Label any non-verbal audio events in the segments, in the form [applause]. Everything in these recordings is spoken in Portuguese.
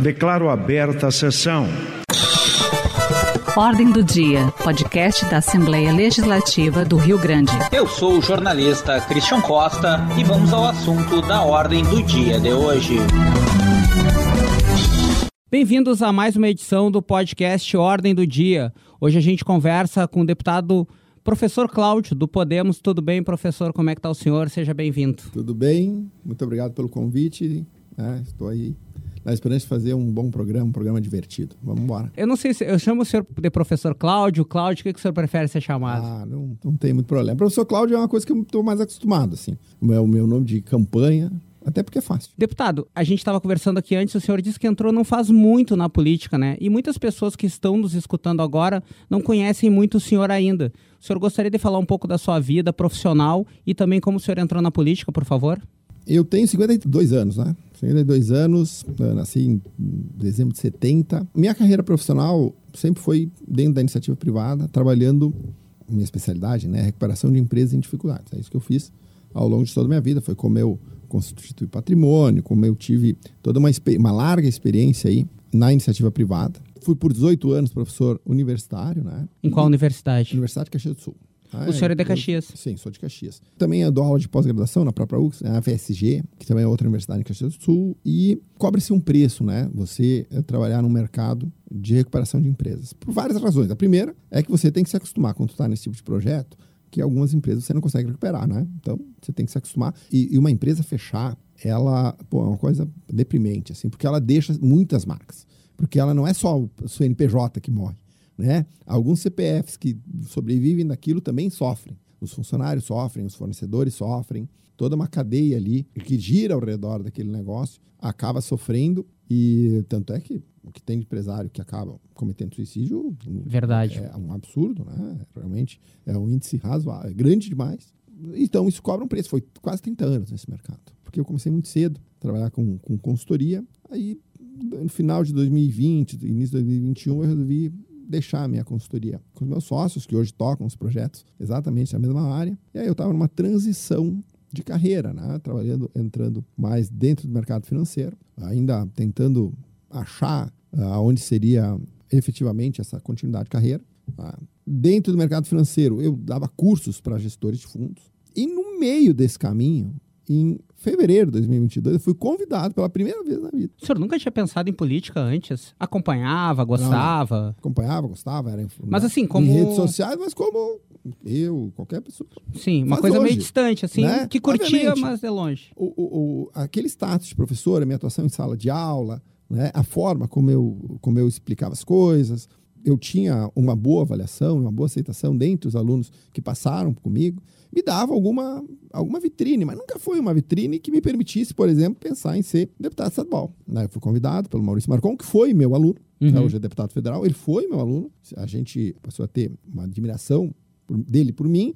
Declaro aberta a sessão. Ordem do Dia, podcast da Assembleia Legislativa do Rio Grande. Eu sou o jornalista Christian Costa e vamos ao assunto da Ordem do Dia de hoje. Bem-vindos a mais uma edição do podcast Ordem do Dia. Hoje a gente conversa com o deputado professor Cláudio, do Podemos. Tudo bem, professor? Como é que está o senhor? Seja bem-vindo. Tudo bem, muito obrigado pelo convite. É, estou aí na esperança de fazer um bom programa, um programa divertido. Vamos embora. Eu não sei se eu chamo o senhor de professor Cláudio. Cláudio, o que, que o senhor prefere ser chamado? Ah, não, não tem muito problema. Professor Cláudio é uma coisa que eu estou mais acostumado, assim. É o meu nome de campanha, até porque é fácil. Deputado, a gente estava conversando aqui antes, o senhor disse que entrou não faz muito na política, né? E muitas pessoas que estão nos escutando agora não conhecem muito o senhor ainda. O senhor gostaria de falar um pouco da sua vida profissional e também como o senhor entrou na política, por favor? Eu tenho 52 anos, né? 52 anos, nasci em dezembro de 70. Minha carreira profissional sempre foi dentro da iniciativa privada, trabalhando, minha especialidade, né? Recuperação de empresas em dificuldades. É isso que eu fiz ao longo de toda a minha vida. Foi como eu constituí patrimônio, como eu tive toda uma, uma larga experiência aí na iniciativa privada. Fui por 18 anos professor universitário, né? Em qual universidade? Universidade de Caxias do Sul. Ah, o senhor é de Caxias? Eu, sim, sou de Caxias. Também dou aula de pós-graduação na própria UX, a FSG, que também é outra universidade em Caxias do Sul, e cobra-se um preço, né? Você é, trabalhar no mercado de recuperação de empresas. Por várias razões. A primeira é que você tem que se acostumar quando está nesse tipo de projeto, que algumas empresas você não consegue recuperar, né? Então, você tem que se acostumar. E, e uma empresa fechar, ela pô, é uma coisa deprimente, assim, porque ela deixa muitas marcas. Porque ela não é só o CNPJ que morre né? Alguns CPFs que sobrevivem daquilo também sofrem. Os funcionários sofrem, os fornecedores sofrem, toda uma cadeia ali que gira ao redor daquele negócio acaba sofrendo e tanto é que o que tem de empresário que acaba cometendo suicídio verdade. é um absurdo né? Realmente é um índice razoável é grande demais. Então isso cobra um preço. Foi quase 30 anos nesse mercado porque eu comecei muito cedo a trabalhar com, com consultoria. Aí no final de 2020 início de 2021 eu resolvi deixar a minha consultoria com os meus sócios, que hoje tocam os projetos exatamente na mesma área. E aí eu estava numa transição de carreira, né? trabalhando, entrando mais dentro do mercado financeiro, ainda tentando achar uh, seria efetivamente essa continuidade de carreira. Uh, dentro do mercado financeiro, eu dava cursos para gestores de fundos. E no meio desse caminho, em fevereiro de 2022, eu fui convidado pela primeira vez na vida. O senhor nunca tinha pensado em política antes? Acompanhava, gostava? Não, acompanhava, gostava, era Mas assim, como... Em redes sociais, mas como eu, qualquer pessoa. Sim, uma coisa meio distante, assim, né? que curtia, Obviamente, mas é longe. O, o, o, aquele status de professor, a minha atuação em sala de aula, né? a forma como eu, como eu explicava as coisas, eu tinha uma boa avaliação, uma boa aceitação dentre os alunos que passaram comigo me dava alguma, alguma vitrine, mas nunca foi uma vitrine que me permitisse, por exemplo, pensar em ser deputado estadual. Né? Eu fui convidado pelo Maurício Marcon, que foi meu aluno, uhum. né? hoje é deputado federal, ele foi meu aluno. A gente passou a ter uma admiração dele por mim,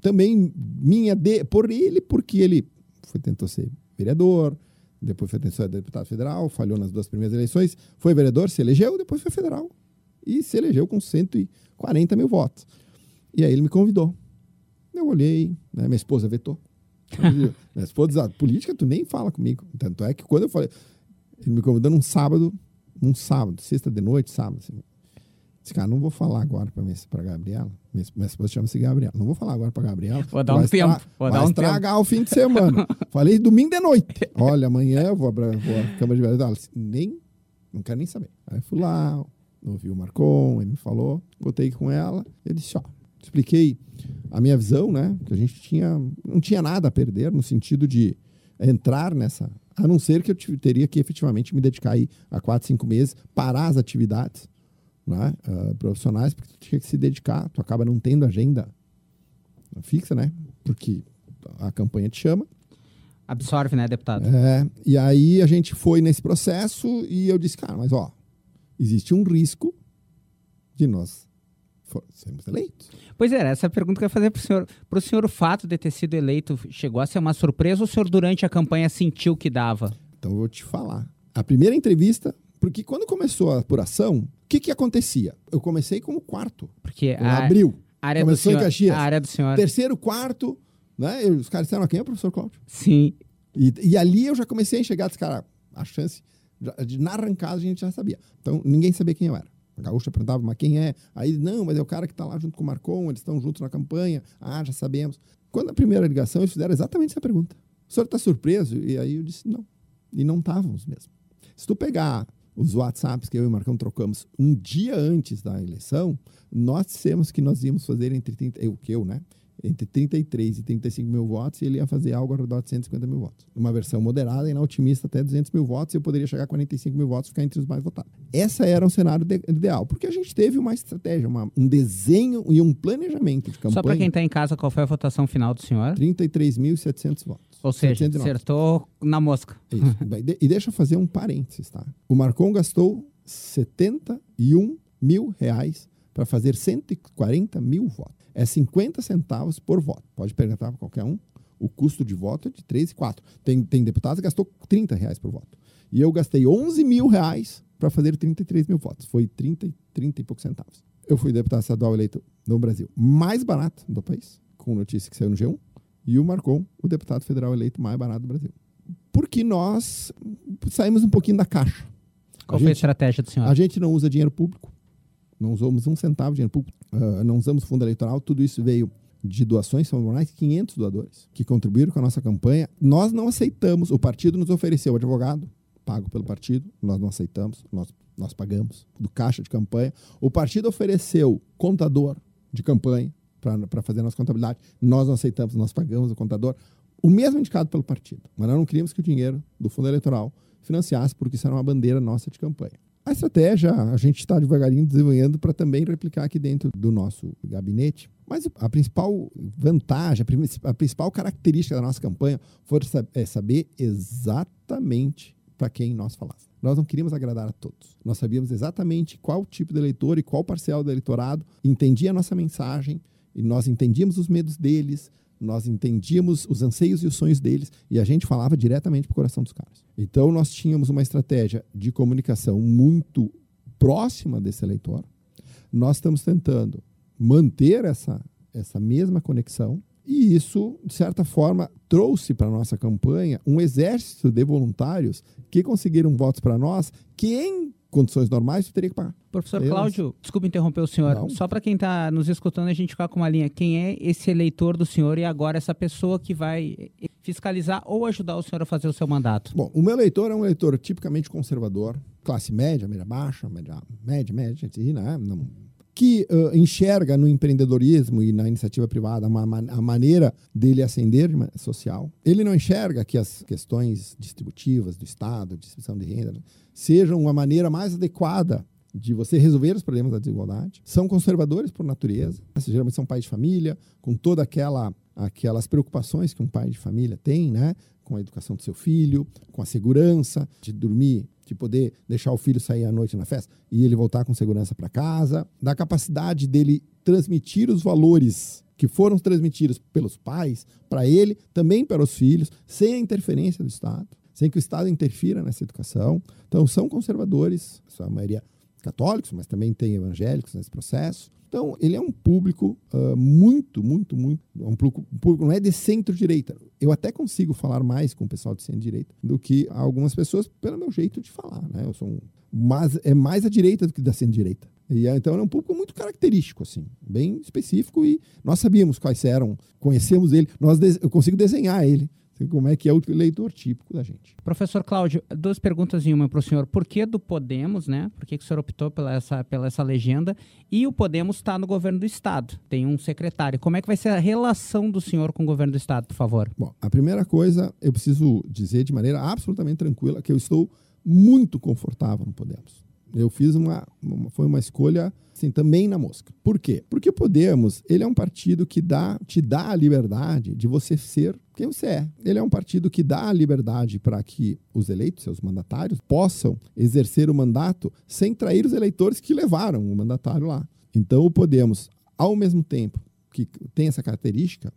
também minha de, por ele, porque ele foi, tentou ser vereador, depois foi tentou ser deputado federal, falhou nas duas primeiras eleições, foi vereador, se elegeu, depois foi federal. E se elegeu com 140 mil votos. E aí ele me convidou. Eu olhei, né? minha esposa vetou. [laughs] minha esposa diz, política tu nem fala comigo. Tanto é que quando eu falei, ele me convidou num sábado, num sábado, sexta de noite, sábado, assim. Disse, cara, não vou falar agora para para Gabriela. Minha, minha esposa chama-se Gabriela. Não vou falar agora para Gabriela. Vou dar um tempo. Vou vai dar um estragar tempo. o fim de semana. [laughs] Falei domingo de noite. Olha, amanhã eu vou para a Câmara de Vereadores. Nem, não quero nem saber. Aí fui lá, ouvi o Marcon, ele me falou, botei com ela. Ele disse, ó, expliquei a minha visão, né? Que a gente tinha, não tinha nada a perder no sentido de entrar nessa, a não ser que eu teria que efetivamente me dedicar aí a quatro, cinco meses, parar as atividades né, uh, profissionais, porque tu tinha que se dedicar, tu acaba não tendo agenda fixa, né? Porque a campanha te chama. Absorve, né, deputado? É, e aí a gente foi nesse processo e eu disse, cara, mas ó, existe um risco de nós sermos eleitos. Pois é, essa pergunta que eu ia fazer para o senhor. Para o senhor, o fato de ter sido eleito chegou a ser uma surpresa ou o senhor, durante a campanha, sentiu que dava? Então, eu vou te falar. A primeira entrevista, porque quando começou a apuração, o que, que acontecia? Eu comecei como quarto. Porque a abril. Área Começou do senhor, em Caxias. A área do senhor. Terceiro, quarto, né? os caras disseram, quem é o professor Cláudio? Sim. E, e ali eu já comecei a enxergar, disse, cara, a chance De- na arrancada a gente já sabia. Então ninguém sabia quem eu era. A gaúcha perguntava, mas quem é? Aí, não, mas é o cara que está lá junto com o Marcon, eles estão juntos na campanha. Ah, já sabemos. Quando a primeira ligação, eles fizeram exatamente essa pergunta. O senhor está surpreso? E aí eu disse, não. E não estávamos mesmo. Se tu pegar os WhatsApps que eu e o Marcão trocamos um dia antes da eleição, nós dissemos que nós íamos fazer entre 30, eu que eu, né? Entre 33 e 35 mil votos e ele ia fazer algo ao redor de 150 mil votos. Uma versão moderada e na otimista até 200 mil votos e eu poderia chegar a 45 mil votos e ficar entre os mais votados. Essa era o cenário de- ideal, porque a gente teve uma estratégia, uma- um desenho e um planejamento de campanha. Só para quem está em casa, qual foi a votação final do senhor? 33.700 votos. Ou seja, 709. acertou na mosca. Isso. [laughs] E deixa eu fazer um parênteses, tá? O Marcon gastou 71 mil reais para fazer 140 mil votos. É 50 centavos por voto. Pode perguntar para qualquer um. O custo de voto é de 3 e 4. Tem, tem deputados que gastou 30 reais por voto. E eu gastei 11 mil reais para fazer 33 mil votos. Foi 30, e- 30 e poucos centavos. Eu fui deputado estadual eleito no Brasil mais barato do país, com notícia que saiu no G1. E o Marcon, o deputado federal eleito mais barato do Brasil porque nós saímos um pouquinho da caixa. Qual a, foi a gente, estratégia do senhor? a gente não usa dinheiro público, não usamos um centavo de dinheiro público, ah, não usamos fundo eleitoral, tudo isso veio de doações, são mais de 500 doadores que contribuíram com a nossa campanha. Nós não aceitamos, o partido nos ofereceu advogado, pago pelo partido, nós não aceitamos, nós, nós pagamos do caixa de campanha. O partido ofereceu contador de campanha para fazer a nossa contabilidade, nós não aceitamos, nós pagamos o contador. O mesmo indicado pelo partido, mas nós não queríamos que o dinheiro do fundo eleitoral financiasse, porque isso era uma bandeira nossa de campanha. A estratégia a gente está devagarinho desenvolvendo para também replicar aqui dentro do nosso gabinete. Mas a principal vantagem, a, principal característica da nossa campanha foi é saber exatamente para quem nós falávamos. Nós não queríamos agradar a todos. Nós sabíamos exatamente qual tipo de eleitor e qual parcial do eleitorado entendia a nossa mensagem e nós entendíamos os medos deles, nós entendíamos os anseios e os sonhos deles e a gente falava diretamente para o coração dos caras. Então nós tínhamos uma estratégia de comunicação muito próxima desse eleitor. Nós estamos tentando manter essa, essa mesma conexão e isso, de certa forma, trouxe para a nossa campanha um exército de voluntários que conseguiram votos para nós que, em condições normais, teria que pagar. Professor Eu- Cláudio, desculpa interromper o senhor. Não. Só para quem está nos escutando, a gente ficar com uma linha. Quem é esse eleitor do senhor e agora essa pessoa que vai fiscalizar ou ajudar o senhor a fazer o seu mandato? Bom, o meu eleitor é um eleitor tipicamente conservador, classe média, média baixa, média, média, média, né? Não- que ãh, enxerga no empreendedorismo e na iniciativa privada uma, ma- a maneira dele ascender de ma- social. Ele não enxerga que as questões distributivas do Estado, distribuição de renda, sejam uma maneira mais adequada de você resolver os problemas da desigualdade. São conservadores por natureza, geralmente são pais de família, com toda aquela aquelas preocupações que um pai de família tem, né? Com a educação do seu filho, com a segurança de dormir, de poder deixar o filho sair à noite na festa e ele voltar com segurança para casa, da capacidade dele transmitir os valores que foram transmitidos pelos pais para ele, também para os filhos, sem a interferência do Estado, sem que o Estado interfira nessa educação. Então, são conservadores, sua maioria católicos, mas também tem evangélicos nesse processo. Então, ele é um público ah, muito, muito, muito. Um público, um público não é de centro-direita. Eu até consigo falar mais com o pessoal de centro-direita do que algumas pessoas, pelo meu jeito de falar. Né? Eu sou um, mas é mais à direita do que da centro-direita. E ah, então é um público muito característico, assim, bem específico, e nós sabíamos quais eram, conhecemos ele, nós eu consigo desenhar ele, como é que é o leitor típico da gente. Professor Cláudio, duas perguntas em uma para o senhor. Por que do Podemos, né? Por que, que o senhor optou pela essa, pela essa legenda? E o Podemos está no governo do Estado, tem um secretário. Como é que vai ser a relação do senhor com o governo do Estado, por favor? Bom, a primeira coisa, eu preciso dizer de maneira absolutamente tranquila que eu estou muito confortável no Podemos. Eu fiz uma, uma- foi uma escolha assim, também na mosca. Por quê? Porque Podemos, ele é um partido que dá, te dá a liberdade de você ser quem você é. Ele é um partido que dá a liberdade para que os eleitos, seus mandatários, possam exercer o mandato sem trair os eleitores que levaram o mandatário lá. Então o Podemos, ao mesmo tempo que tem essa característica,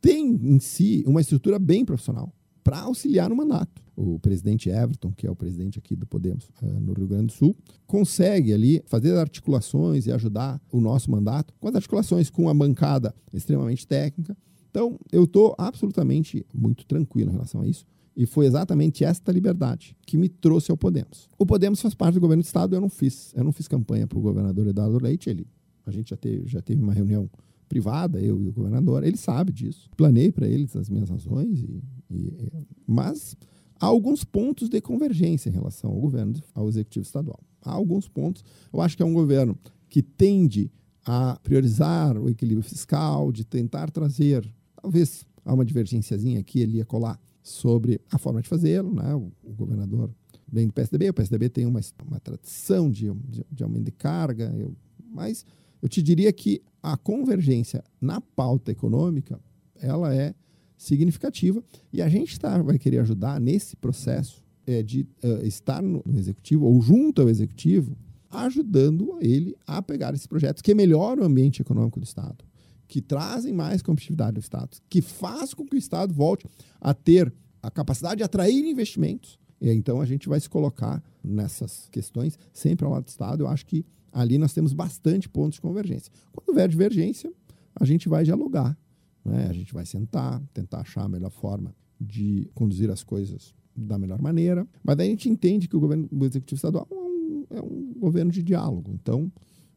tem em si uma estrutura bem profissional para auxiliar no mandato. O presidente Everton, que é o presidente aqui do Podemos eh, no Rio Grande do Sul, consegue ali fazer articulações e ajudar o nosso mandato com as articulações com a bancada extremamente técnica. Então, eu estou absolutamente muito tranquilo em relação a isso E foi exatamente esta liberdade que me trouxe ao Podemos. O Podemos faz parte do governo do estado, eu não fiz. Eu não fiz campanha para o governador Eduardo Leite, ele, a gente já teve, já teve uma reunião privada, eu e o governador, ele sabe disso. Planei para eles as minhas razões, e, e, mas há alguns pontos de convergência em relação ao governo, ao executivo estadual. Há alguns pontos. Eu acho que é um governo que tende a priorizar o equilíbrio fiscal, de tentar trazer, talvez há uma divergênciazinha aqui, ele ia colar sobre a forma de fazê-lo, né? O, o, governador vem do PSDB, o PSDB tem uma, uma tradição de, de, de aumento de carga, eu, mas eu te diria que a convergência na pauta econômica ela é significativa e a gente tá, vai querer ajudar nesse processo é, de uh, estar no, no, executivo ou junto ao executivo, ajudando ele a pegar esses projetos que melhoram o ambiente econômico do Estado, que trazem mais competitividade ao Estado, que faz com que o Estado volte a ter a capacidade de atrair investimentos. E então a gente vai se colocar nessas questões sempre ao lado do Estado. Eu acho que ali nós temos bastante pontos de convergência. Quando houver divergência, a gente vai dialogar, né? a gente vai sentar, tentar achar a melhor forma de conduzir as coisas da melhor maneira. Mas daí a gente entende que o governo executivo estadual é um, é um governo de diálogo. Então,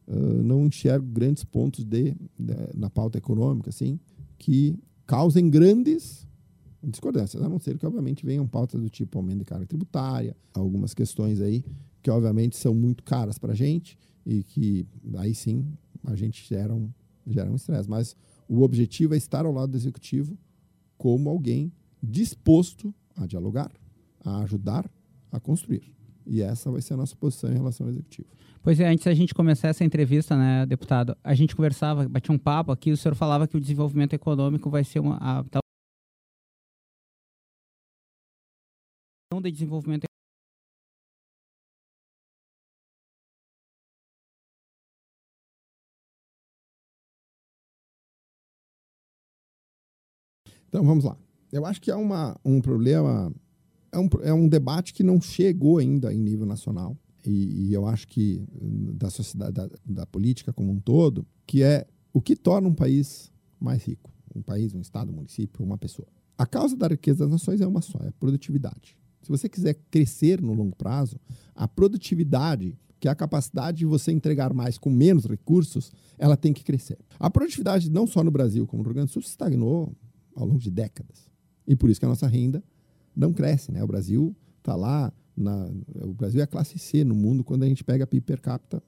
uh, não enxergo grandes pontos de, de, na pauta econômica, assim, que causem grandes discordâncias, a não ser que, obviamente, venham pautas do tipo aumento de carga tributária, algumas questões aí que, obviamente, são muito caras para a gente e que aí sim a gente gera um, gera um estresse. Mas o objetivo é estar ao lado do executivo como alguém disposto a dialogar, a ajudar, a construir. E essa vai ser a nossa posição em relação ao executivo. Pois é, antes da gente começar essa entrevista, né, deputado, a gente conversava, batia um papo aqui, o senhor falava que o desenvolvimento econômico vai ser uma a, de desenvolvimento Então vamos lá. Eu acho que é uma, um problema, é um, é um debate que não chegou ainda em nível nacional. E, e eu acho que da sociedade, da, da política como um todo, que é o que torna um país mais rico. Um país, um estado, um município, uma pessoa. A causa da riqueza das nações é uma só, é a produtividade. Se você quiser crescer no longo prazo, a produtividade, que é a capacidade de você entregar mais com menos recursos, ela tem que crescer. A produtividade, não só no Brasil, como no Rio Grande do Sul, estagnou ao longo de décadas. E por isso que a nossa renda não cresce. Né? O Brasil está lá, na, o Brasil é a classe C no mundo quando a gente pega PIB per capita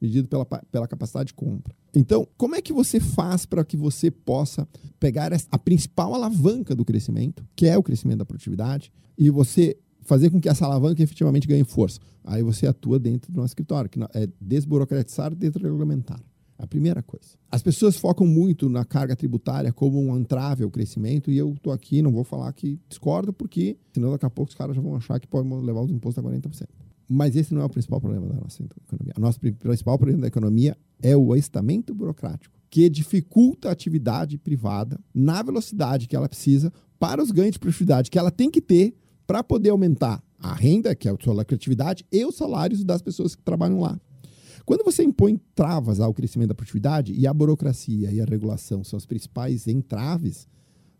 medido pela, pela capacidade de compra. Então, como é que você faz para que você possa pegar a principal alavanca do crescimento, que é o crescimento da produtividade, e você fazer com que essa alavanca efetivamente ganhe força? Aí você atua dentro do nosso escritório, que é desburocratizar e desregulamentar. A primeira coisa. As pessoas focam muito na carga tributária como um entrave ao crescimento, e eu estou aqui, não vou falar que discordo, porque senão daqui a pouco os caras já vão achar que podem levar os impostos a 40%. Mas esse não é o principal problema da nossa economia. O nosso principal problema da economia é o estamento burocrático, que dificulta a atividade privada na velocidade que ela precisa para os ganhos de produtividade que ela tem que ter para poder aumentar a renda, que é a sua lucratividade, e os salários das pessoas que trabalham lá. Quando você impõe travas ao crescimento da produtividade, e a burocracia e a regulação são os principais entraves,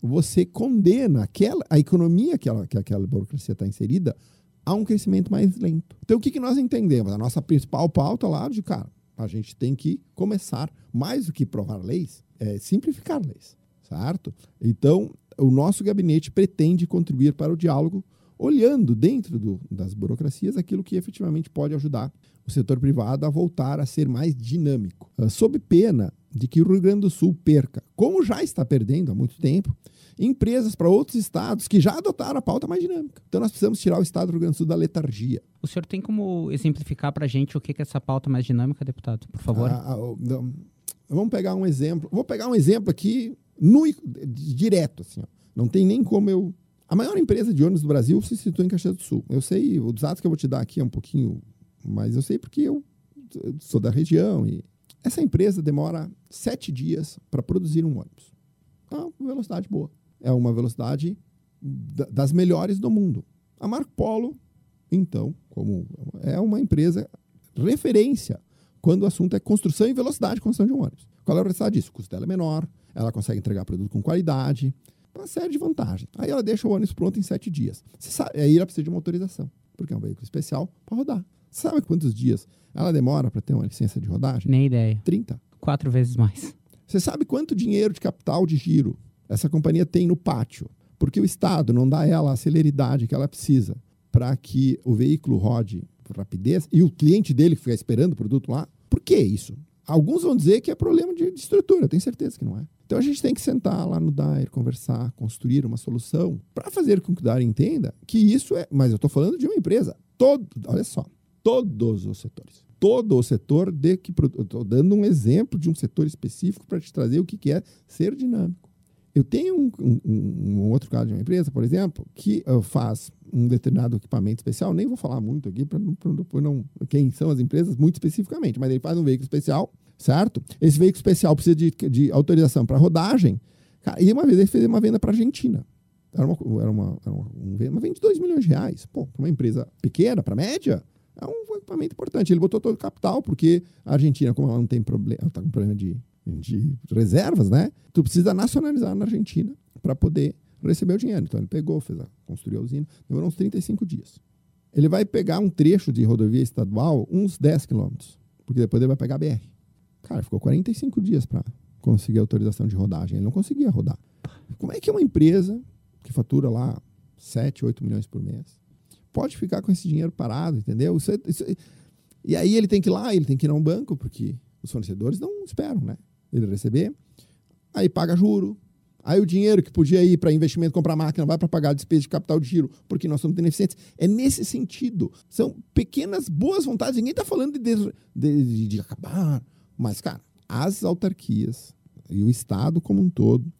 você condena aquela, a economia que, ela, que aquela burocracia está inserida a um crescimento mais lento. Então, o que, que nós entendemos? A nossa principal pauta lá de, cara, a gente tem que começar, mais do que provar leis, é simplificar leis, certo? Então, o nosso gabinete pretende contribuir para o diálogo, olhando dentro do, das burocracias aquilo que efetivamente pode ajudar o setor privado a voltar a ser mais dinâmico, uh, sob pena de que o Rio Grande do Sul perca, como já está perdendo há muito tempo, empresas para outros estados que já adotaram a pauta mais dinâmica. Então nós precisamos tirar o estado do Rio Grande do Sul da letargia. O senhor tem como exemplificar para a gente o que é essa pauta mais dinâmica, deputado, por favor? Ah, ah, vamos pegar um exemplo. Vou pegar um exemplo aqui no, direto, assim. Ó. Não tem nem como eu. A maior empresa de ônibus do Brasil se situa em Caxias do Sul. Eu sei, os dados que eu vou te dar aqui é um pouquinho mas eu sei porque eu sou da região e essa empresa demora sete dias para produzir um ônibus. É uma velocidade boa. É uma velocidade das melhores do mundo. A Marco Polo, então, como é uma empresa referência quando o assunto é construção e velocidade de construção de um ônibus. Qual é a velocidade disso? O custo dela é menor, ela consegue entregar produto com qualidade. Uma série de vantagens. Aí ela deixa o ônibus pronto em sete dias. Você sabe, aí ela precisa de uma autorização, porque é um veículo especial para rodar. Você sabe quantos dias ela demora para ter uma licença de rodagem? Nem ideia. 30. Quatro vezes mais. Você sabe quanto dinheiro de capital de giro essa companhia tem no pátio? Porque o Estado não dá a ela a celeridade que ela precisa para que o veículo rode por rapidez e o cliente dele que fica esperando o produto lá. Por que isso? Alguns vão dizer que é problema de, de estrutura, eu tenho certeza que não é. Então a gente tem que sentar lá no DAIR, conversar, construir uma solução para fazer com que o DAIR entenda que isso é. Mas eu estou falando de uma empresa. Todo, olha só, todos os setores. Todo o setor de que. Estou dando um exemplo de um setor específico para te trazer o que, que é ser dinâmico. Eu tenho um, um, um, outro caso de uma empresa, por exemplo, que uh, faz um determinado equipamento especial. Nem vou falar muito aqui para depois não. Quem são as empresas muito especificamente, mas ele faz um veículo especial, certo? Esse veículo especial precisa de, de autorização para rodagem. E uma vez ele fez uma venda para a Argentina. Era uma, era uma, era uma, uma venda de 2 milhões de reais. Pô, para uma empresa pequena, para média, é um equipamento importante. Ele botou todo o capital, porque a Argentina, como ela não tem problema, ela está com problema de de reservas, né? Tu precisa nacionalizar na Argentina para poder receber o dinheiro. Então ele pegou, fez a, construiu a usina, demorou uns 35 dias. Ele vai pegar um trecho de rodovia estadual, uns 10 quilômetros, porque depois ele vai pegar a BR. Cara, ficou 45 dias para conseguir autorização de rodagem. Ele não conseguia rodar. Como é que uma empresa que fatura lá 7, 8 milhões por mês pode ficar com esse dinheiro parado, entendeu? Isso é, isso é... E aí ele tem que ir lá, ele tem que ir a um banco, porque os fornecedores não esperam, né? Ele receber, aí paga juro, Aí o dinheiro que podia ir para investimento, comprar máquina, vai para pagar despesa de capital de giro, porque nós somos ineficientes. É nesse sentido. São pequenas boas vontades. Ninguém está falando de, de, de, de, acabar. Mas, cara, as autarquias e o Estado como um todo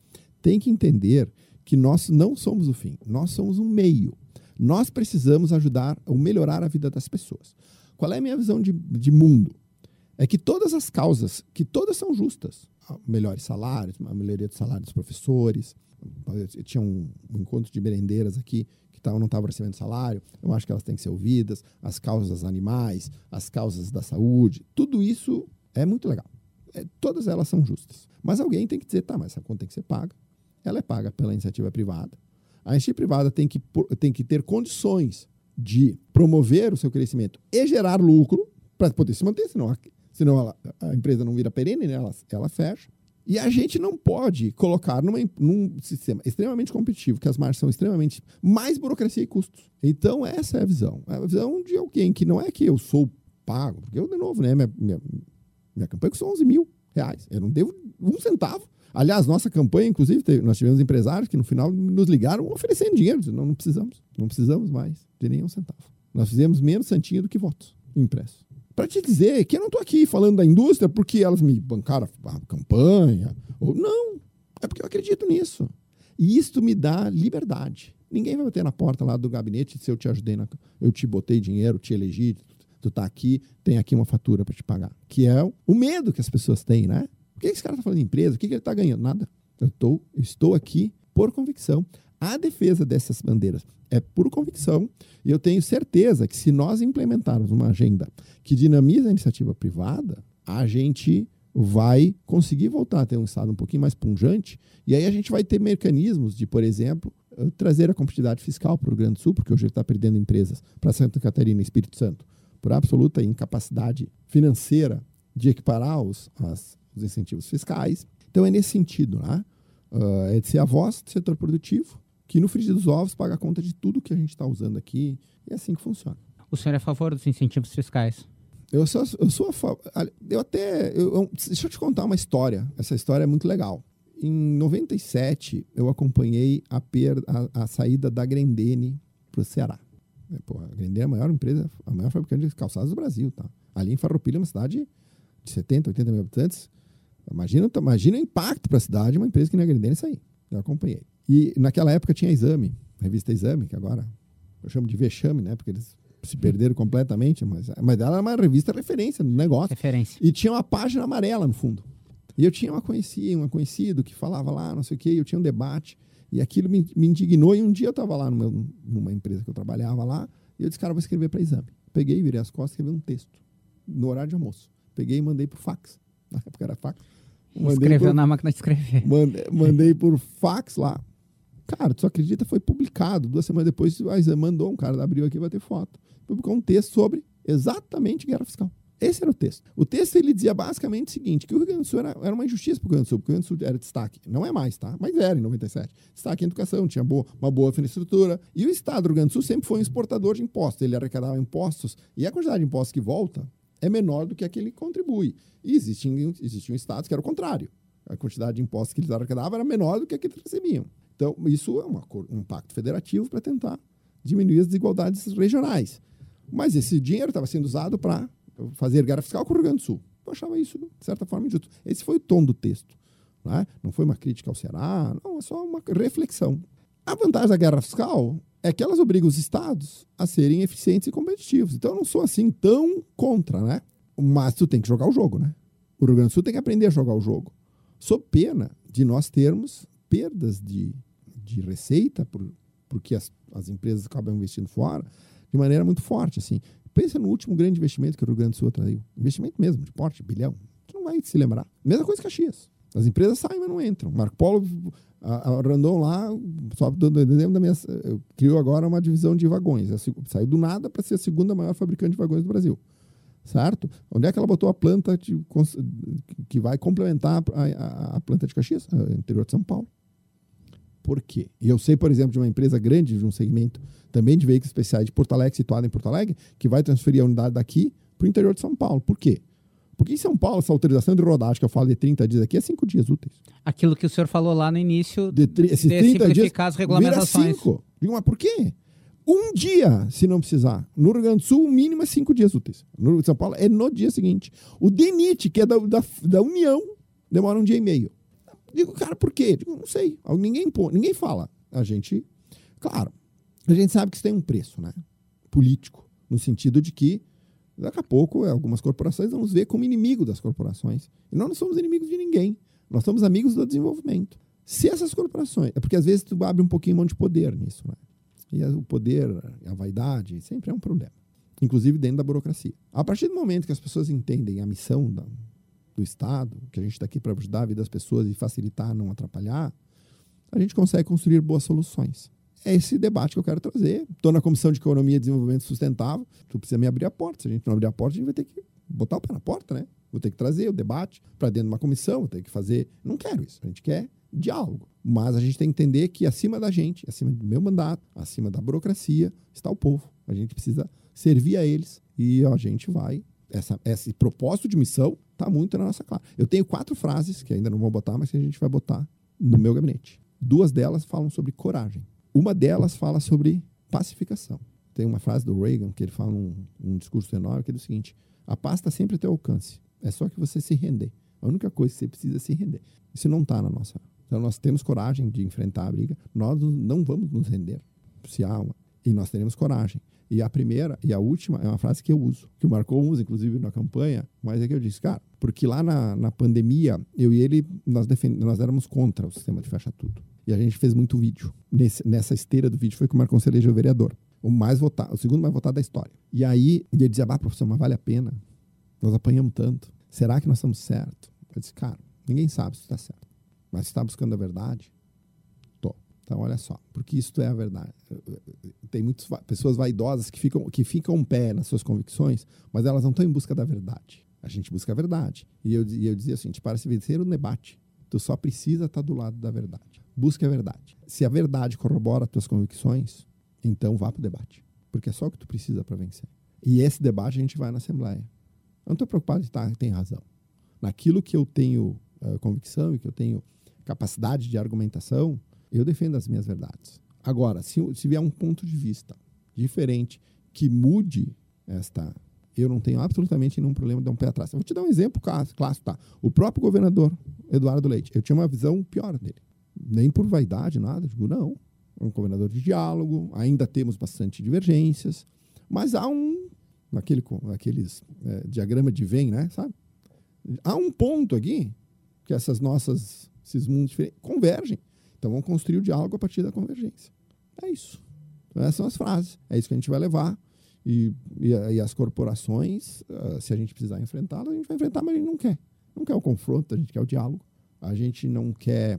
têm que entender que nós não somos o fim. Nós somos um meio. Nós precisamos ajudar ou melhorar a vida das pessoas. Qual é a minha visão de, de mundo? É que todas as causas, que todas são justas, melhores salários, a melhoria do salário dos professores, eu tinha um, um encontro de merendeiras aqui que tavam, não estavam recebendo salário, eu acho que elas têm que ser ouvidas, as causas animais, as causas da saúde, tudo isso é muito legal. É, todas elas são justas. Mas alguém tem que dizer, tá, mas essa conta tem que ser paga. Ela é paga pela iniciativa privada. A iniciativa privada tem que, tem que ter condições de promover o seu crescimento e gerar lucro para poder se manter, senão senão ela, a empresa não vira perene, né? ela, ela fecha. E a gente não pode colocar numa, num sistema extremamente competitivo, que as margens são extremamente mais burocracia e custos. Então, essa é a visão. É a visão de alguém que não é que eu sou pago, porque eu, de novo, né, minha, minha, minha campanha custou 11 mil reais. Eu não devo um centavo. Aliás, nossa campanha, inclusive, nós tivemos empresários que no final nos ligaram oferecendo dinheiro. Não, não precisamos, não precisamos mais de nenhum centavo. Nós fizemos menos santinho do que votos impressos para te dizer que eu não estou aqui falando da indústria porque elas me bancaram a campanha. Ou, não, é porque eu acredito nisso. E isto me dá liberdade. Ninguém vai bater na porta lá do gabinete se eu te ajudei, na, eu te botei dinheiro, te elegi, tu está aqui, tem aqui uma fatura para te pagar. Que é o medo que as pessoas têm, né? Por que esse cara está falando de empresa? O que, que ele está ganhando? Nada. Eu, tô, eu estou aqui por convicção. A defesa dessas bandeiras é por convicção, e eu tenho certeza que se nós implementarmos uma agenda que dinamiza a iniciativa privada, a gente vai conseguir voltar a ter um Estado um pouquinho mais punjante, e aí a gente vai ter mecanismos de, por exemplo, eh, trazer a competitividade fiscal para o Rio Grande do Sul, porque hoje ele está perdendo empresas para Santa Catarina e Espírito Santo, por absoluta incapacidade financeira de equiparar os, as, os incentivos fiscais. Então é nesse sentido, né? Uh, é de ser a voz do setor produtivo, que no frigir dos ovos paga conta de tudo que a gente está usando aqui. E é assim que funciona. O senhor é a favor dos incentivos fiscais? Eu sou, eu sou a favor. Eu até. Eu, eu, deixa eu te contar uma história. Essa história é muito legal. Em 97, eu acompanhei a, per, a, a saída da Grendene para o Ceará. É, pô, a Grendene é a maior empresa, a maior fabricante de calçados do Brasil. Tá? Ali em Farroupilha, uma cidade de 70, 80 mil habitantes. Imagina, imagina o impacto para a cidade uma empresa que nem a Grendene sair. Eu acompanhei. E naquela época tinha Exame, revista Exame, que agora eu chamo de Vexame, né? Porque eles se perderam completamente, mas, mas ela era uma revista referência no negócio. Referência. E tinha uma página amarela no fundo. E eu tinha uma conhecida, uma conhecido que falava lá, não sei o quê, eu tinha um debate. E aquilo me, me indignou. E um dia eu estava lá numa, numa, empresa que eu trabalhava lá, e eu disse, cara, vou escrever para exame. Peguei, virei as costas, escrevi um texto, no horário de almoço. Peguei e mandei por fax. [laughs] Na época era fax. Mandei Escreveu por, na máquina de escrever. Mandei, mandei por fax lá Cara, tu só acredita, foi publicado. Duas semanas depois, a Exam mandou um cara da Abril aqui bater foto. Publicou um texto sobre exatamente guerra fiscal. Esse era o texto. O texto ele dizia basicamente o seguinte: que o Rio Grande do Sul era, era uma injustiça para o Rio Grande do Sul, porque o Rio Grande do Sul era destaque. Não é mais, tá? Mas era em 97. Destaque em educação, tinha boa, uma boa infraestrutura. E o Estado do Rio Grande do Sul sempre foi um exportador de impostos. Ele arrecadava impostos e a quantidade de impostos que volta é menor do que a que ele contribui. E existiam, existiam estados que era o contrário. A quantidade de impostos que eles arrecadavam era menor do que a que eles recebiam. Então, isso é um pacto federativo para tentar diminuir as desigualdades regionais. Mas esse dinheiro estava sendo usado para fazer guerra fiscal com o Rio Grande do Sul. Eu achava isso, de certa forma, injusto. Esse foi o tom do texto. Não, é? não foi uma crítica ao Ceará, não, é só uma reflexão. A vantagem da guerra fiscal é que elas obrigam os estados a serem eficientes e competitivos. Então eu não sou assim tão contra, né? Mas tu tem que jogar o jogo, né? O Rio Grande do Sul tem que aprender a jogar o jogo. Sob pena de nós termos perdas de, de receita, por, porque as, as empresas acabam investindo fora, de maneira muito forte. Assim. Pensa no último grande investimento que o Rio Grande do Sul atraiu. Investimento mesmo, de porte, bilhão. Tu não vai se lembrar. Mesma coisa que Caxias. As empresas saem, mas não entram. Marco Polo, a, a Randon lá, só exemplo da minha. Criou agora uma divisão de vagões. Saiu do nada para ser a segunda maior fabricante de vagões do Brasil. Certo? Onde é que ela botou a planta de, que vai complementar a, a, a planta de Caxias? No interior de São Paulo. Por quê? E eu sei, por exemplo, de uma empresa grande, de um segmento também de veículos especiais de Porto Alegre, situada em Porto Alegre, que vai transferir a unidade daqui para o interior de São Paulo. Por quê? Porque em São Paulo, essa autorização de rodagem que eu falo de 30 dias aqui é 5 dias úteis. Aquilo que o senhor falou lá no início de, de simplificar dias, as regulamentações. Cinco. Digo, mas por quê? Um dia, se não precisar. No Rio Grande do Sul, o mínimo é cinco dias úteis. No São Paulo é no dia seguinte. O DENIT, que é da, da, da União, demora um dia e meio. Digo, cara, por quê? Digo, não sei. Ninguém, ninguém fala. A gente, claro, a gente sabe que isso tem um preço, né? Político. No sentido de que, daqui a pouco, algumas corporações vão nos ver como inimigo das corporações. E nós não somos inimigos de ninguém. Nós somos amigos do desenvolvimento. Se essas corporações. É porque às vezes tu abre um pouquinho mão de poder nisso, né? E o poder, a vaidade, sempre é um problema. Inclusive dentro da burocracia. A partir do momento que as pessoas entendem a missão da, do Estado, que a gente está aqui para ajudar a vida das pessoas e facilitar, não atrapalhar, a gente consegue construir boas soluções. É esse debate que eu quero trazer. Estou na Comissão de Economia e Desenvolvimento Sustentável. Tu precisa me abrir a porta. Se a gente não abrir a porta, a gente vai ter que botar o pé na porta, né? Vou ter que trazer o debate para dentro de uma comissão, vou ter que fazer. Não quero isso. A gente quer diálogo. Mas a gente tem que entender que acima da gente, acima do meu mandato, acima da burocracia, está o povo. A gente precisa servir a eles e a gente vai. Essa, esse propósito de missão está muito na nossa clara. Eu tenho quatro frases que ainda não vou botar, mas que a gente vai botar no meu gabinete. Duas delas falam sobre coragem. Uma delas fala sobre pacificação. Tem uma frase do Reagan que ele fala um, um discurso enorme que é o seguinte: a paz está sempre a teu alcance. É só que você se render. A única coisa que você precisa é se render. Isso não está na nossa. Então nós temos coragem de enfrentar a briga. Nós não vamos nos render. Se há uma. E nós teremos coragem. E a primeira e a última é uma frase que eu uso, que o Marcou usa, inclusive, na campanha, mas é que eu disse, cara, porque lá na, na pandemia, eu e ele, nós, defend... nós éramos contra o sistema de fecha tudo. E a gente fez muito vídeo. Nesse, nessa esteira do vídeo foi que o Marcon se elegeu vereador. O mais votado, o segundo mais votado da história. E aí, ele dizia, ah, professor, mas vale a pena. Nós apanhamos tanto. Será que nós estamos certos? Eu disse, cara, ninguém sabe se está certo. Mas se está buscando a verdade, então, olha só, porque isso é a verdade. Tem muitas pessoas vaidosas que ficam, que ficam um pé nas suas convicções, mas elas não estão em busca da verdade. A gente busca a verdade. E eu, e eu dizia assim: para se vencer o debate, tu só precisa estar tá do lado da verdade. Busque a verdade. Se a verdade corrobora as tuas convicções, então vá para o debate. Porque é só o que tu precisa para vencer. E esse debate a gente vai na Assembleia. Eu não estou preocupado de estar, tá, tem razão. Naquilo que eu tenho uh, convicção e que eu tenho capacidade de argumentação, eu defendo as minhas verdades. Agora, se, se vier um ponto de vista diferente que mude esta. Eu não tenho absolutamente nenhum problema de dar um pé atrás. Eu vou te dar um exemplo clássico, tá? O próprio governador Eduardo Leite. Eu tinha uma visão pior dele. Nem por vaidade, nada. Digo, não. É um governador de diálogo, ainda temos bastante divergências, mas há um. Naquele, naqueles é, diagrama de Venn, né? Sabe? Há um ponto aqui que essas nossas, esses mundos convergem. Então vamos construir o diálogo a partir da convergência. É isso. Então, essas são as frases. É isso que a gente vai levar. E, e, e as corporações, uh, se a gente precisar enfrentá-las, a gente vai enfrentar, mas a gente não quer. Não quer o confronto, a gente quer o diálogo. A gente não quer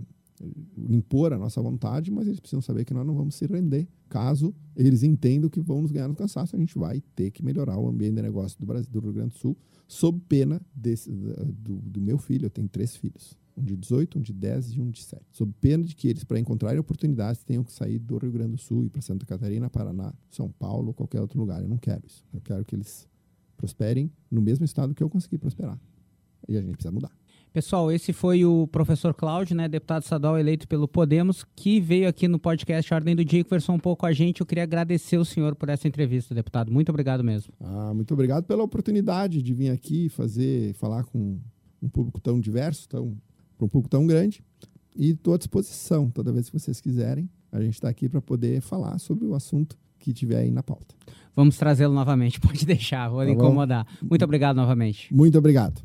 impor a nossa vontade, mas eles precisam saber que nós não vamos se render. Caso eles entendam que vão nos ganhar no cansaço, a gente vai ter que melhorar o ambiente de negócio do Brasil, do Rio Grande do Sul, sob pena desse, do, do meu filho. Eu tenho três filhos um de 18, um de 10 e um de 7. Sob pena de que eles, para encontrarem oportunidades, tenham que sair do Rio Grande do Sul, ir para Santa Catarina, Paraná, São Paulo ou qualquer outro lugar. Eu não quero isso. Eu quero que eles prosperem no mesmo estado que eu consegui prosperar. E a gente precisa mudar. Pessoal, esse foi o professor Cláudio, né, deputado estadual eleito pelo Podemos, que veio aqui no podcast Ordem do Dia e conversou um pouco com a gente. Eu queria agradecer o senhor por essa entrevista, deputado. Muito obrigado mesmo. Ah, muito obrigado pela oportunidade de vir aqui fazer, falar com um público tão diverso, tão para um público tão grande. E estou à disposição, toda vez que vocês quiserem. A gente está aqui para poder falar sobre o assunto que tiver aí na pauta. Vamos trazê-lo novamente, [laughs] pode deixar, vou tá incomodar. Muito obrigado novamente. Muito obrigado.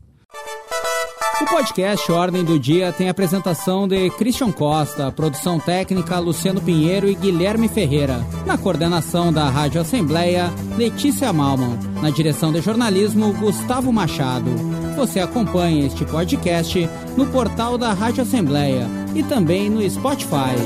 O podcast Ordem do Dia tem apresentação de Christian Costa, produção técnica Luciano Pinheiro e Guilherme Ferreira. Na coordenação da Rádio Assembleia, Letícia Malman. Na direção de jornalismo, Gustavo Machado. Você acompanha este podcast no portal da Rádio Assembleia e também no Spotify.